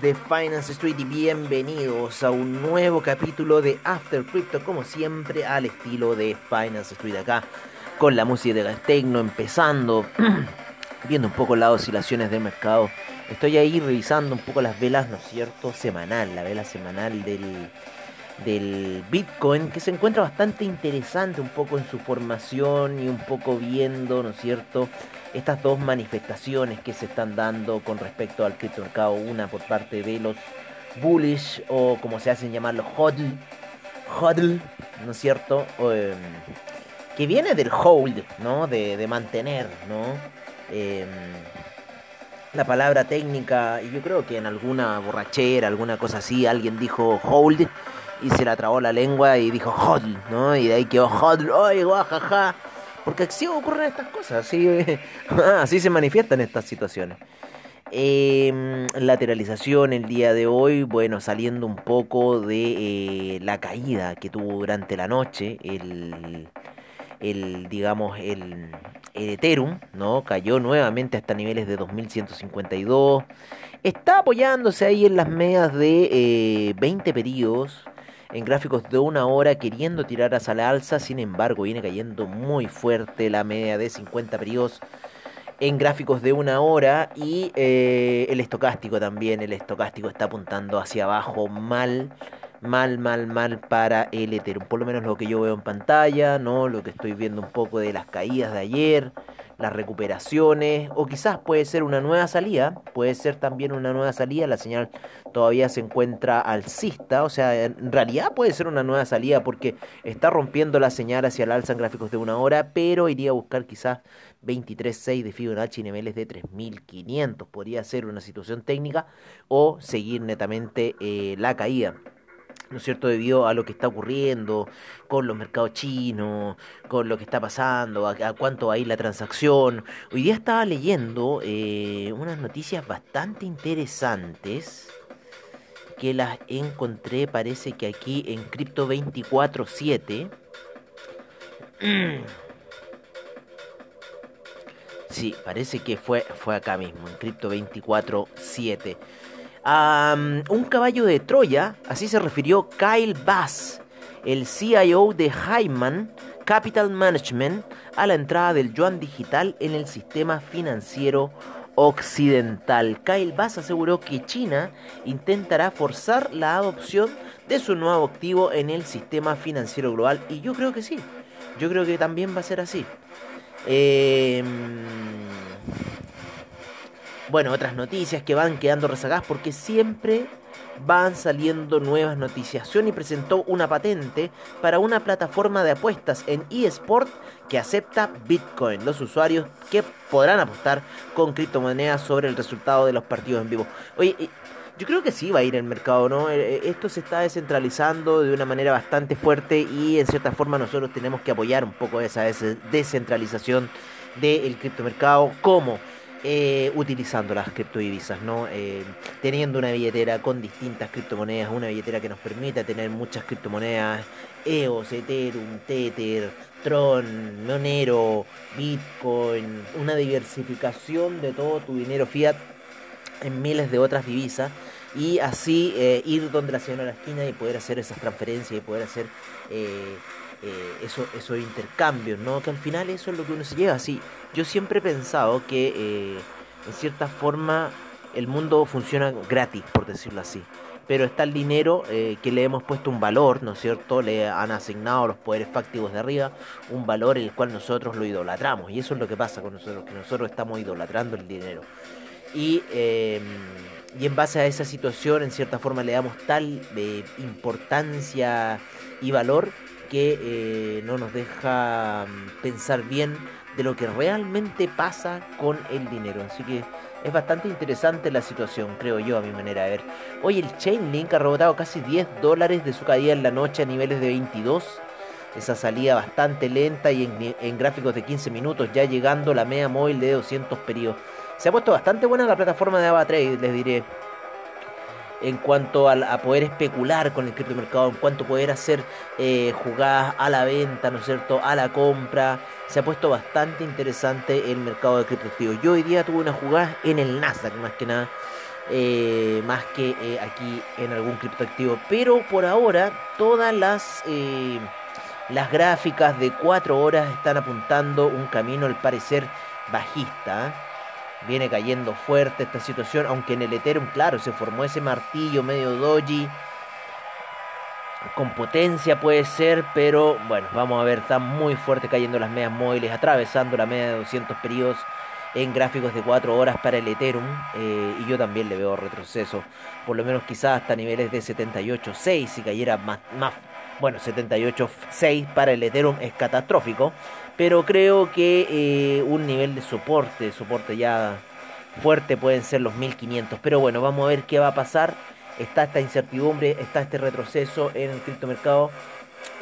De Finance Street y bienvenidos a un nuevo capítulo de After Crypto, como siempre al estilo de Finance Street acá, con la música de Tecno empezando, viendo un poco las oscilaciones del mercado. Estoy ahí revisando un poco las velas, ¿no es cierto? Semanal, la vela semanal del, del Bitcoin, que se encuentra bastante interesante un poco en su formación y un poco viendo, ¿no es cierto? Estas dos manifestaciones que se están dando con respecto al criptomercado, una por parte de los bullish o como se hacen llamar los hodl, hodl, ¿no es cierto? Em, que viene del hold, ¿no? De, mantener, ¿no? Em, la palabra técnica, y yo creo que en alguna borrachera, alguna cosa así, alguien dijo hold y se la trabó la lengua y dijo hodl, ¿no? Y de ahí quedó hodl, ¡ay, guajaja! Porque así ocurren estas cosas, así, así se manifiestan estas situaciones. Em, lateralización el día de hoy, bueno, saliendo un poco de eh, la caída que tuvo durante la noche, el, el digamos, el, Ethereum, ¿no? Cayó nuevamente hasta niveles de 2152. Está apoyándose ahí en las medias de 20 eh, periodos en gráficos de una hora queriendo tirar hacia la alza, sin embargo viene cayendo muy fuerte la media de 50 periodos en gráficos de una hora y eh, el estocástico también, el estocástico está apuntando hacia abajo mal, mal, mal, mal para el Ethereum, por lo menos lo que yo veo en pantalla, ¿no? lo que estoy viendo un poco de las caídas de ayer, las recuperaciones, o quizás puede ser una nueva salida, puede ser también una nueva salida, la señal todavía se encuentra alcista, o sea, en realidad puede ser una nueva salida porque está rompiendo la señal hacia el alza en gráficos de una hora, pero iría a buscar quizás 23.6 de Fibonacci niveles de 3.500, podría ser una situación técnica, o seguir netamente eh, la caída. ¿no es cierto?, debido a lo que está ocurriendo con los mercados chinos, con lo que está pasando, a, cuánto va a ir la transacción. Hoy día estaba leyendo eh, unas noticias bastante interesantes que las encontré, parece que aquí en Crypto 24-7. Sí, parece que fue, fue acá mismo, en Crypto 24-7 un caballo de Troya, así se refirió Kyle Bass, el CIO de Hyman Capital Management, a la entrada del yuan digital en el sistema financiero occidental. Kyle Bass aseguró que China intentará forzar la adopción de su nuevo activo en el sistema financiero global y yo creo que sí, yo creo que también va a ser así. Eh, bueno, otras noticias que van quedando rezagadas porque siempre van saliendo nuevas noticias. Sony presentó una patente para una plataforma de apuestas en eSport que acepta Bitcoin. Los usuarios que podrán apostar con criptomonedas sobre el resultado de los partidos en vivo. Oye, yo creo que sí va a ir el mercado, ¿no? Eh, eh, esto se está descentralizando de una manera bastante fuerte y en cierta forma nosotros tenemos que apoyar un poco esa descentralización del criptomercado. ¿Cómo? Eh, utilizando las criptodivisas, ¿no? Eh, teniendo una billetera con distintas criptomonedas, una billetera que nos permita tener muchas criptomonedas, EOS, Ethereum, Tether, Tron, Monero, Bitcoin, una diversificación de todo tu dinero fiat en miles de otras divisas y así eh, ir donde la señora esquina y poder hacer esas transferencias y poder hacer eh, eso, esos intercambios, ¿no? Que al final eso es lo que uno se lleva. así yo siempre he pensado que eh, en cierta forma el mundo funciona gratis, por decirlo así. Pero está el dinero eh, que le hemos puesto un valor, ¿no es cierto? Le han asignado los poderes fácticos de arriba un valor el cual nosotros lo idolatramos. Y eso es lo que pasa con nosotros, que nosotros estamos idolatrando el dinero. Y, em, y en base a esa situación, en cierta forma, le damos tal importancia y valor que eh, no nos deja mm, pensar bien de lo que realmente pasa con el dinero. Así que es bastante interesante la situación, creo yo, a mi manera de ver. Hoy el Chainlink ha rebotado casi 10 dólares de su caída en la noche a niveles de 22. Esa salida bastante lenta y en, en gráficos de 15 minutos, ya llegando la media móvil de 200 periodos. Se ha puesto bastante buena la plataforma de AvaTrade, les diré en cuanto a, poder especular con el criptomercado, en cuanto a poder hacer eh, jugadas a la venta, ¿no es cierto?, a la compra. Se ha puesto bastante interesante el mercado de criptoactivos. Yo hoy día tuve una jugada en el Nasdaq, más que nada. eh, más que eh, aquí en algún criptoactivo. Pero por ahora todas las, las gráficas de 4 horas están apuntando un camino al parecer bajista. Viene cayendo fuerte esta situación, aunque en el Ethereum, claro, se formó ese martillo medio doji. Con potencia puede ser, pero bueno, vamos a ver, está muy fuerte cayendo las medias móviles, atravesando la media de 200 periodos en gráficos de 4 horas para el Ethereum eh, y yo también le veo retroceso, por lo menos quizás hasta niveles de 78.6 si cayera más, más bueno, 78.6 para el Ethereum es catastrófico, pero creo que eh, un nivel de soporte, soporte ya fuerte pueden ser los 1500, pero bueno, vamos a ver qué va a pasar, está esta incertidumbre, está este retroceso en el criptomercado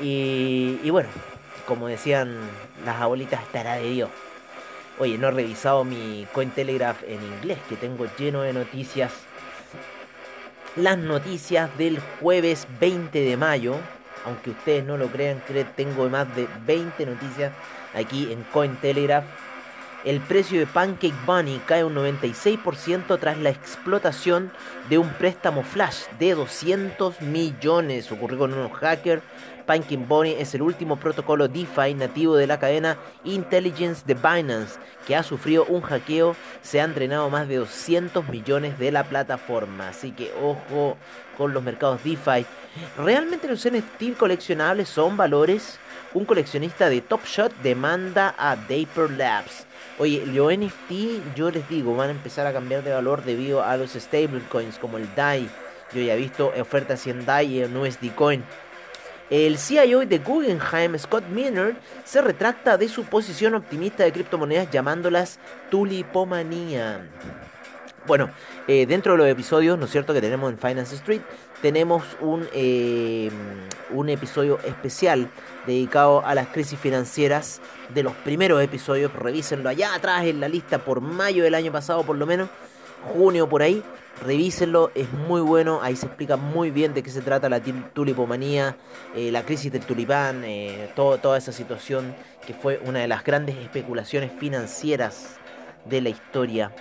y, y bueno, como decían las abuelitas, estará de Dios. Oye, no he revisado mi Cointelegraph en inglés, que tengo lleno de noticias. Las noticias del jueves 20 de mayo. Aunque ustedes no lo crean, tengo más de 20 noticias aquí en Cointelegraph. El precio de Pancake Bunny cae un 96% tras la explotación de un préstamo flash de 200 millones. Ocurrió con unos hackers Pumpkin Bunny es el último protocolo DeFi nativo de la cadena Intelligence de Binance, que ha sufrido un hackeo. Se han drenado más de 200 millones de la plataforma. Así que ojo con los mercados DeFi. ¿Realmente los NFT coleccionables son valores? Un coleccionista de Top Shot demanda a Daper Labs. Oye, los NFT, yo les digo, van a empezar a cambiar de valor debido a los stablecoins como el DAI. Yo ya he visto ofertas en DAI y en USD Coin. El CIO de Guggenheim, Scott Minerd, se retracta de su posición optimista de criptomonedas llamándolas tulipomanía. Bueno, eh, dentro de los episodios, ¿no es cierto?, que tenemos en Finance Street, tenemos un, eh, un episodio especial dedicado a las crisis financieras de los primeros episodios. Revísenlo allá atrás en la lista por mayo del año pasado, por lo menos, junio por ahí revísenlo, es muy bueno, ahí se explica muy bien de qué se trata la tulipomanía, eh, la crisis del tulipán, eh, toda esa situación que fue una de las grandes especulaciones financieras de la historia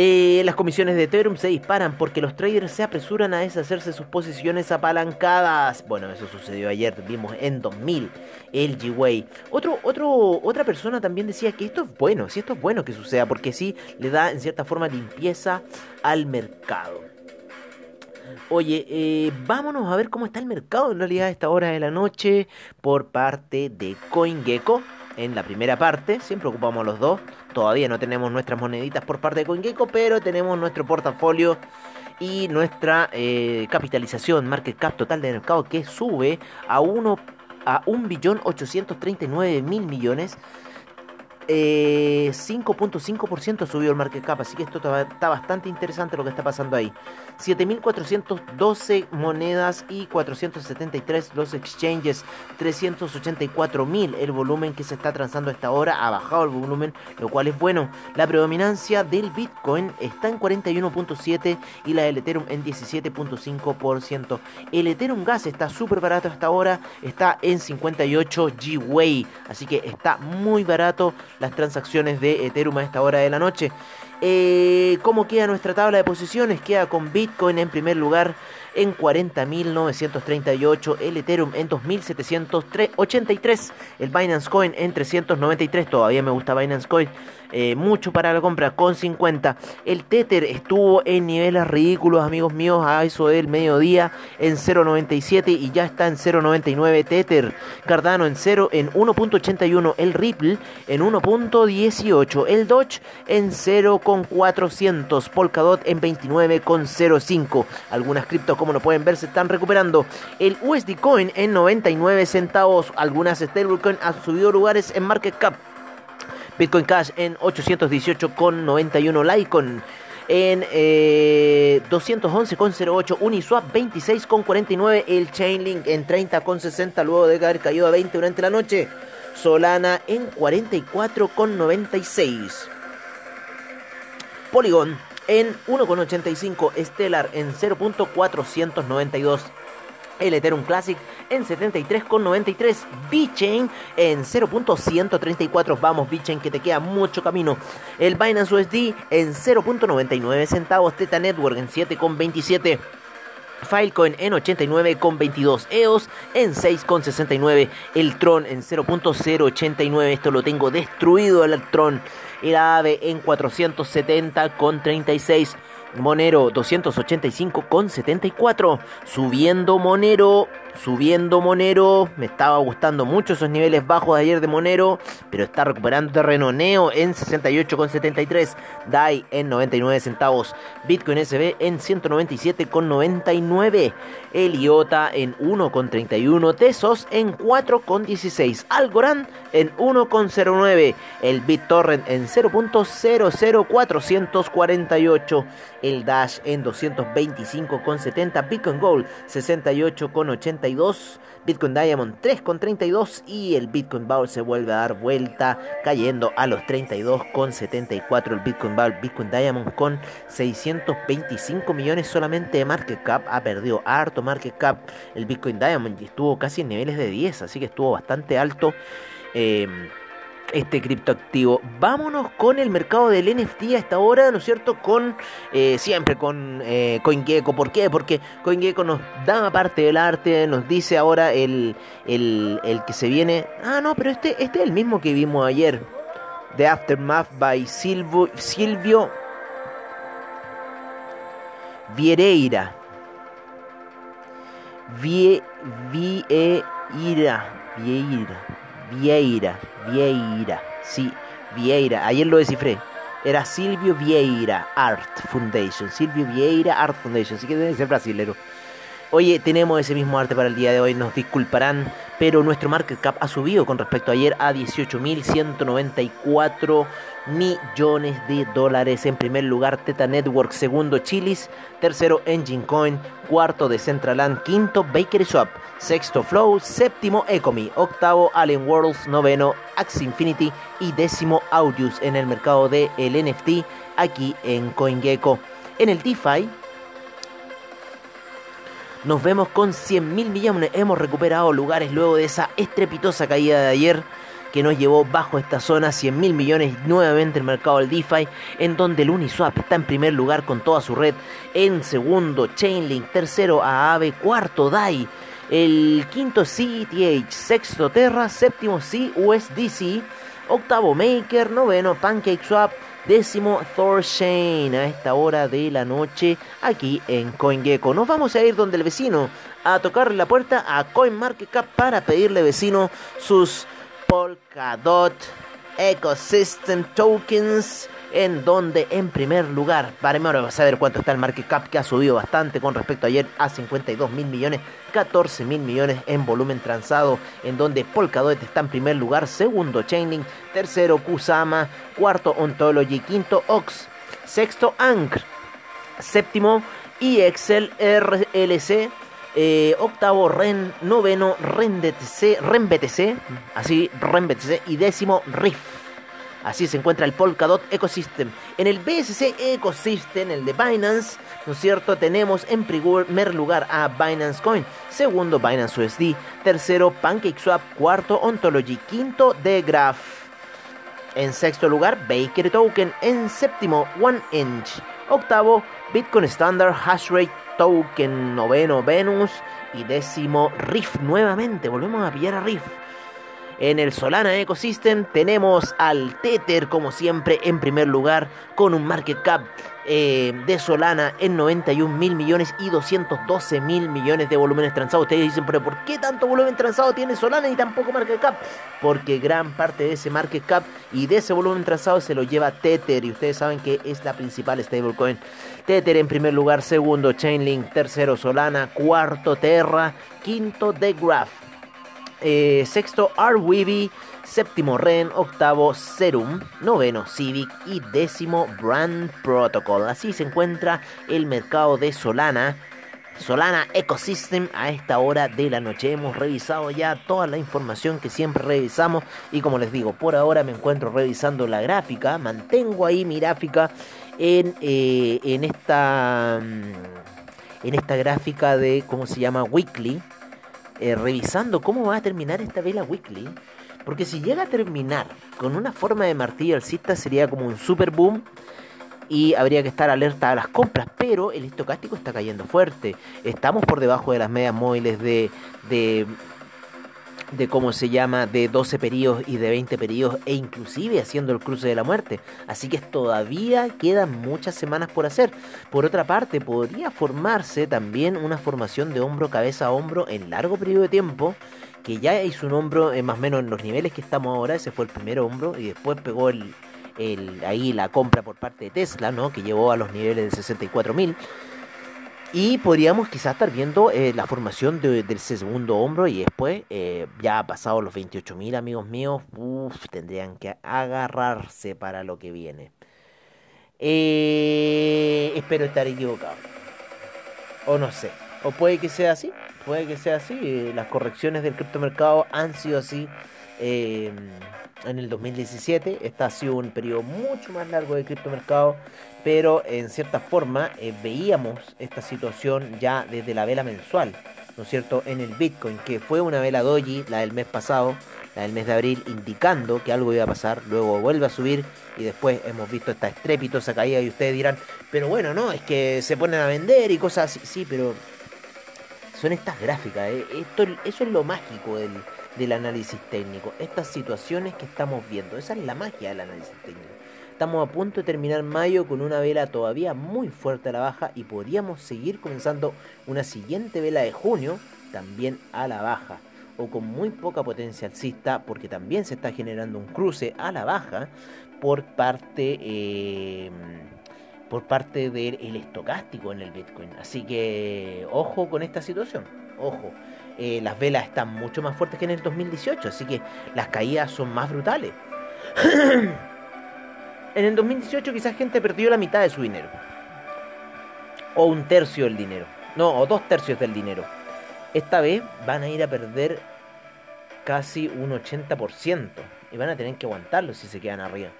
eh, las comisiones de Ethereum se disparan porque los traders se apresuran a deshacerse sus posiciones apalancadas. Bueno, eso sucedió ayer, vimos en 2000 el G-Way. Otra persona también decía que esto es bueno, si esto es bueno que suceda, porque sí le da en cierta forma limpieza al mercado. Oye, eh, vámonos a ver cómo está el mercado en realidad a esta hora de la noche por parte de CoinGecko en la primera parte. Siempre ocupamos los dos. Todavía no tenemos nuestras moneditas por parte de CoinGecko, pero tenemos nuestro portafolio y nuestra eh, capitalización, market cap total de mercado que sube a 1 a 1.839.000 millones 5.5% eh, subió el market cap, así que esto está bastante interesante lo que está pasando ahí. 7.412 monedas y 473 los exchanges, 384.000 el volumen que se está transando a esta hora, ha bajado el volumen, lo cual es bueno. La predominancia del Bitcoin está en 41.7 y la del Ethereum en 17.5%. El Ethereum Gas está súper barato hasta ahora, está en 58 G-Way, así que está muy barato las transacciones de Ethereum a esta hora de la noche. Eh, ¿Cómo queda nuestra tabla de posiciones? Queda con Bitcoin en primer lugar en 40.938, el Ethereum en 2.783, el Binance Coin en 393, todavía me gusta Binance Coin, eh, mucho para la compra con 50. El Tether estuvo en niveles ridículos, amigos míos, a eso del mediodía en 0.97 y ya está en 0.99 Tether. Cardano en 0 en 1.81, el Ripple en 1.18, el Doge en 0.400, Polkadot en 29.05. Algunas criptos como lo pueden ver se están recuperando. El USD Coin en 99 centavos, algunas stablecoin han subido lugares en market cap. Bitcoin Cash en 818,91. Litecoin en eh, 211,08. Uniswap 26,49. El Chainlink en 30,60 luego de haber caído a 20 durante la noche. Solana en 44,96. Polygon en 1,85. Stellar en 0.492. el Ethereum Classic en 73,93, VeChain en 0.134, vamos VeChain que te queda mucho camino, el Binance USD en 0.99 centavos, Teta Network en 7,27. Filecoin en 89,22, EOS en 6,69, el Tron en 0.089, esto lo tengo destruido el Tron, el AVE en 470,36, Monero 285,74, subiendo Monero subiendo Monero. Me estaba gustando mucho esos niveles bajos de ayer de Monero, pero está recuperando terreno. Neo en 68,73, DAI en 99 centavos, Bitcoin SB en 197,99, Eliota en 1,31, Tesos en 4,16, Algorand en 1,09, el BitTorrent en 0.00448, el Dash en 225,70, Bitcoin Gold 68,80 Bitcoin Diamond 3,32 y el Bitcoin Bowl se vuelve a dar vuelta cayendo a los 32,74 el Bitcoin Bowl, Bitcoin Diamond con 625 millones solamente de market cap, ha perdido harto market cap el Bitcoin Diamond estuvo casi en niveles de 10, así que estuvo bastante alto. Eh, este criptoactivo. Vámonos con el mercado del NFT a esta hora, ¿no es cierto? Con eh, siempre con eh, CoinGecko. ¿Por qué? Porque CoinGecko nos da parte del arte, nos dice ahora el, el, que se viene. Ah, no, pero este, este es el mismo que vimos ayer. The Aftermath by Silvio, Silvio Viereira. Vie, Vieira. Vieira. Vieira, Vieira, sí, Vieira, ayer lo descifré. Era Silvio Vieira Art Foundation, Silvio Vieira Art Foundation, así que debe ser brasilero. Oye, tenemos ese mismo arte para el día de hoy, nos disculparán, pero nuestro market cap ha subido con respecto a ayer a 18.194 millones de dólares. En primer lugar, Teta Network, segundo Chilis, tercero Engine Coin, cuarto Decentraland, quinto Bakery Swap, sexto Flow, séptimo Ecomi, octavo Allen Worlds, noveno Axie Infinity y décimo Audius en el mercado de el NFT aquí en CoinGecko. En el DeFi nos vemos con 100 mil millones. Hemos recuperado lugares luego de esa estrepitosa caída de ayer que nos llevó bajo esta zona. 100 mil millones nuevamente el mercado del DeFi en donde el Uniswap está en primer lugar con toda su red. En segundo Chainlink. Tercero Aave. Cuarto DAI. El quinto CETH sexto Terra. Séptimo CUSDC octavo Maker. Noveno PancakeSwap décimo Thorchain a esta hora de la noche aquí en CoinGecko. Nos vamos a ir donde el vecino a tocarle la puerta a CoinMarketCap para pedirle vecino sus Polkadot Ecosystem Tokens en donde en primer lugar, para a saber cuánto está el market cap que ha subido bastante con respecto a ayer a 52 mil millones, 14 mil millones en volumen transado, en donde Polkadot está en primer lugar, segundo Chainlink, tercero Kusama, cuarto Ontology, quinto Ox, sexto Ankr, séptimo EXL RLC, eh, octavo REN, noveno RENBTC, RENBTC, así RENBTC y décimo RIF. Así se encuentra el Polkadot Ecosystem. En el BSC Ecosystem, el de Binance, ¿no es cierto? Tenemos en primer lugar a Binance Coin, segundo Binance USD, tercero PancakeSwap, cuarto Ontology, quinto The Graph. En sexto lugar, Baker Token. En séptimo, One Inch. Octavo, Bitcoin Standard Hashrate Token. Noveno, Venus. Y décimo, Riff nuevamente. Volvemos a pillar a Riff. En el Solana Ecosystem tenemos al Tether, como siempre, en primer lugar, con un market cap eh, de Solana en 91 mil millones y 212 mil millones de volúmenes transados. Ustedes dicen, pero ¿por qué tanto volumen transado tiene Solana y tampoco market cap? Porque gran parte de ese market cap y de ese volumen transado se lo lleva Tether y ustedes saben que es la principal stablecoin. Tether en primer lugar, segundo Chainlink, tercero Solana, cuarto Terra, quinto The Graph. Eh, sexto Arweeby, séptimo Ren, octavo Serum, noveno Civic y décimo Brand Protocol. Así se encuentra el mercado de Solana. Solana Ecosystem a esta hora de la noche. Hemos revisado ya toda la información que siempre revisamos y como les digo, por ahora me encuentro revisando la gráfica. Mantengo ahí mi gráfica en, eh, en esta... Mm, en esta gráfica de, ¿cómo se llama? Weekly, eh, revisando cómo va a terminar esta vela Weekly. Porque si llega a terminar con una forma de martillo alcista sería como un super boom y habría que estar alerta a las compras, pero el estocástico está cayendo fuerte. Estamos por debajo de las medias móviles de, de, de cómo se llama, de 12 periodos y de 20 periodos e inclusive haciendo el cruce de la muerte. Así que todavía quedan muchas semanas por hacer. Por otra parte, podría formarse también una formación de hombro, cabeza a hombro en largo periodo de tiempo que ya hizo un hombro eh, más o menos en los niveles que estamos ahora, ese fue el primer hombro, y después pegó el, ahí la compra por parte de Tesla, ¿no? que llevó a los niveles de 64.000. Y podríamos quizás estar viendo eh, la formación de, del segundo hombro y después, eh, ya pasado los 28.000 amigos míos, tendrían que agarrarse para lo que viene. espero estar equivocado. O no sé. O puede que sea así puede que sea así. Eh, las correcciones del criptomercado han sido así eh, en el 2017. Este ha sido un periodo mucho más largo del criptomercado, pero en cierta forma eh, veíamos esta situación ya desde la vela mensual, ¿no es cierto? En el Bitcoin, que fue una vela doji, la del mes pasado, la del mes de abril, indicando que algo iba a pasar, luego vuelve a subir y después hemos visto esta estrepitosa caída y ustedes dirán, pero bueno, no, es que se ponen a vender y cosas así, sí, pero son estas gráficas. ¿eh? Esto, eso es lo mágico del, del, análisis técnico. Estas situaciones que estamos viendo. Esa es la magia del análisis técnico. Estamos a punto de terminar mayo con una vela todavía muy fuerte a la baja y podríamos seguir comenzando una siguiente vela de junio también a la baja o con muy poca potencia alcista porque también se está generando un cruce a la baja por parte eh, por parte del estocástico en el Bitcoin. Así que ojo con esta situación, ojo. Eh, las velas están mucho más fuertes que en el 2018, así que las caídas son más brutales. en el 2018 quizás gente perdió la mitad de su dinero. O un tercio del dinero. No, o dos tercios del dinero. Esta vez van a ir a perder casi un 80%. Y van a tener que aguantarlo si se quedan arriba.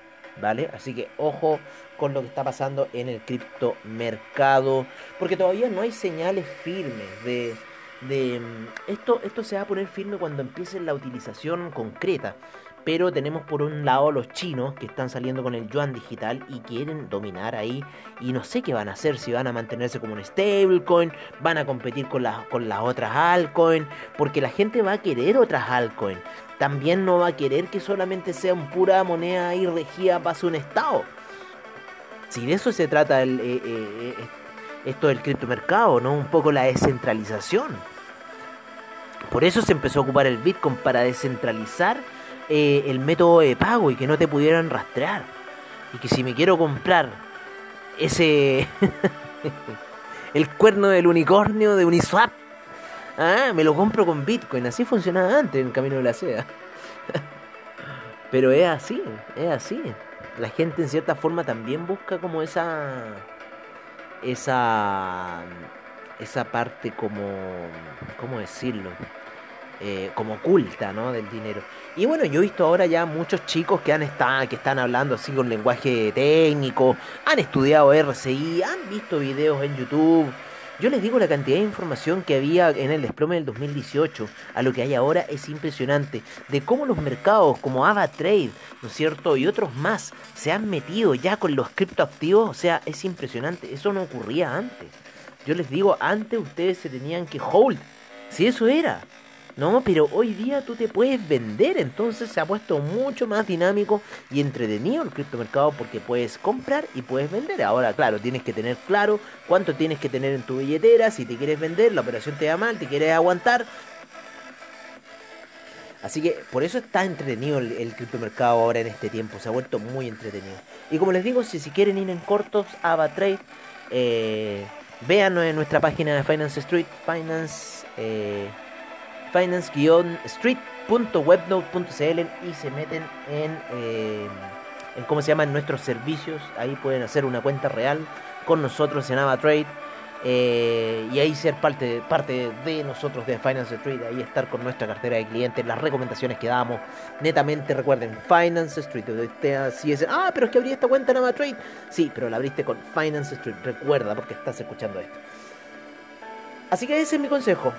¿vale? Así que ojo con lo que está pasando en el criptomercado, porque todavía no hay señales firmes de, de mm, esto, esto se va a poner firme cuando empiece la utilización concreta. Pero tenemos por un lado los chinos que están saliendo con el yuan digital y quieren dominar ahí. Y no sé qué van a hacer, si van a mantenerse como un stablecoin, van a competir con, las con las otras altcoins, porque la gente va a querer otras altcoins también no va a querer que solamente sea un pura moneda ahí regida para un estado. Si de eso se trata el, eh, eh, eh, esto del criptomercado, ¿no? Un poco la descentralización. Por eso se empezó a ocupar el Bitcoin para descentralizar el método de pago y que no te pudieran rastrear. Y que si me quiero comprar ese el cuerno del unicornio de Uniswap Ah, me lo compro con Bitcoin. Así funcionaba antes en el camino de la seda. Pero es así, es así. La gente en cierta forma también busca como esa. Esa. Esa parte como. ¿Cómo decirlo? Eh, como oculta, ¿no? Del dinero. Y bueno, yo he visto ahora ya muchos chicos que han estado, que están hablando así con lenguaje técnico, han estudiado RCI, han visto videos en YouTube yo les digo la cantidad de información que había en el desplome del 2018 a lo que hay ahora es impresionante. De cómo los mercados como AvaTrade, ¿no es cierto? Y otros más se han metido ya con los criptoactivos. O sea, es impresionante. Eso no ocurría antes. Yo les digo, antes ustedes se tenían que hold. Si eso era. No, pero hoy día tú te puedes vender, entonces se ha puesto mucho más dinámico y entretenido el criptomercado porque puedes comprar y puedes vender. Ahora, claro, tienes que tener claro cuánto tienes que tener en tu billetera, si te quieres vender, la operación te da mal, te quieres aguantar. Así que por eso está entretenido el, criptomercado ahora en este tiempo, se ha vuelto muy entretenido. Y como les digo, si, si quieren ir en cortos, AvaTrade, eh, véanlo en nuestra página de Finance Street, Finance... Eh, finance-street.webnode.cl y se meten en, eh, cómo se llaman nuestros servicios. Ahí pueden hacer una cuenta real con nosotros en AvaTrade. Eh, y ahí ser parte, parte de nosotros de Finance Street, ahí estar con nuestra cartera de clientes, las recomendaciones que damos. Netamente recuerden, Finance Street. Es, ah, pero es que abrí esta cuenta en AvaTrade. Sí, pero la abriste con Finance Street. Recuerda porque estás escuchando esto. Así que ese es mi consejo.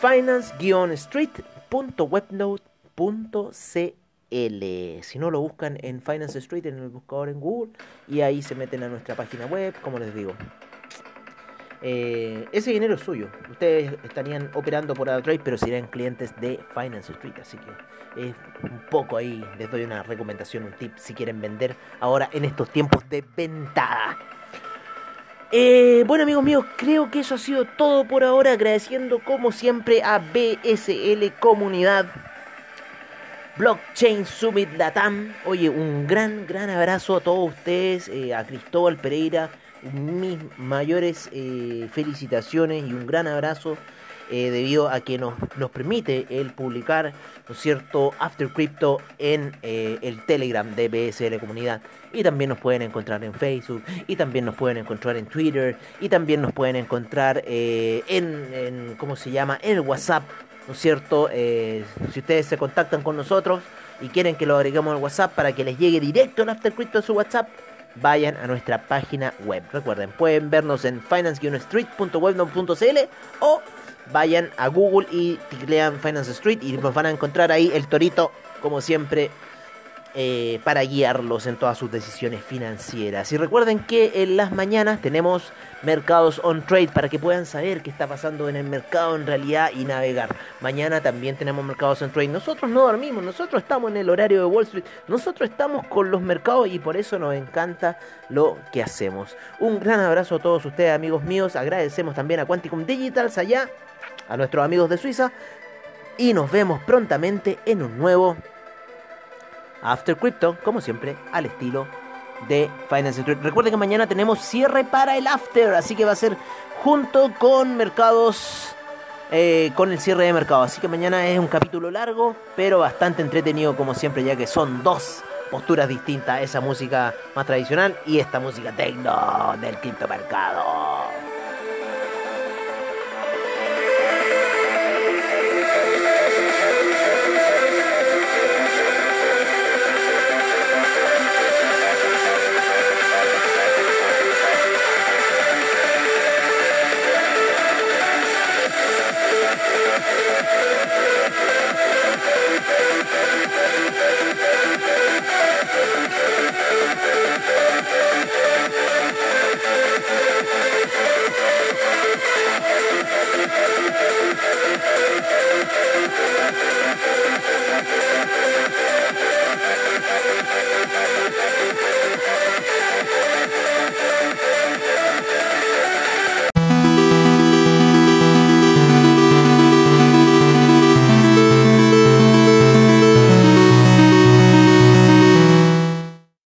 finance-street.webnode.cl Si no lo buscan en Finance Street en el buscador en Google y ahí se meten a nuestra página web, como les digo. Eh, ese dinero es suyo. Ustedes estarían operando por AdaTrade, pero serían clientes de Finance Street. Así que es un poco ahí. Les doy una recomendación, un tip si quieren vender ahora en estos tiempos de ventada. Eh, bueno amigos míos, creo que eso ha sido todo por ahora. Agradeciendo como siempre a BSL Comunidad. Blockchain Summit Latam. Oye, un gran, gran abrazo a todos ustedes, eh, a Cristóbal Pereira, mis mayores eh, felicitaciones y un gran abrazo eh, debido a que nos, nos permite el publicar, ¿no es cierto?, After Crypto en eh, el Telegram de BSL Comunidad. Y también nos pueden encontrar en Facebook, y también nos pueden encontrar en Twitter, y también nos pueden encontrar en, en, ¿cómo se llama?, en el WhatsApp, ¿no es cierto? si ustedes se contactan con nosotros y quieren que lo agreguemos al WhatsApp para que les llegue directo el After Crypto a su WhatsApp, vayan a nuestra página web. Recuerden, pueden vernos en finance-street.webnode.cl o vayan a Google y teclean Finance Street y nos van a encontrar ahí el torito, como siempre, eh, para guiarlos en todas sus decisiones financieras. Y recuerden que en las mañanas tenemos mercados on trade para que puedan saber qué está pasando en el mercado en realidad y navegar. Mañana también tenemos mercados on trade. Nosotros no dormimos, nosotros estamos en el horario de Wall Street, nosotros estamos con los mercados y por eso nos encanta lo que hacemos. Un gran abrazo a todos ustedes, amigos míos. Agradecemos también a Quanticum Digitals allá, a nuestros amigos de Suiza. Y nos vemos prontamente en un nuevo After Crypto, como siempre, al estilo de Finance Street. Recuerden que mañana tenemos cierre para el After, así que va a ser junto con mercados, eh, con el cierre de mercado. Así que mañana es un capítulo largo, pero bastante entretenido como siempre, ya que son dos posturas distintas, esa música más tradicional y esta música techno del criptomercado. Thank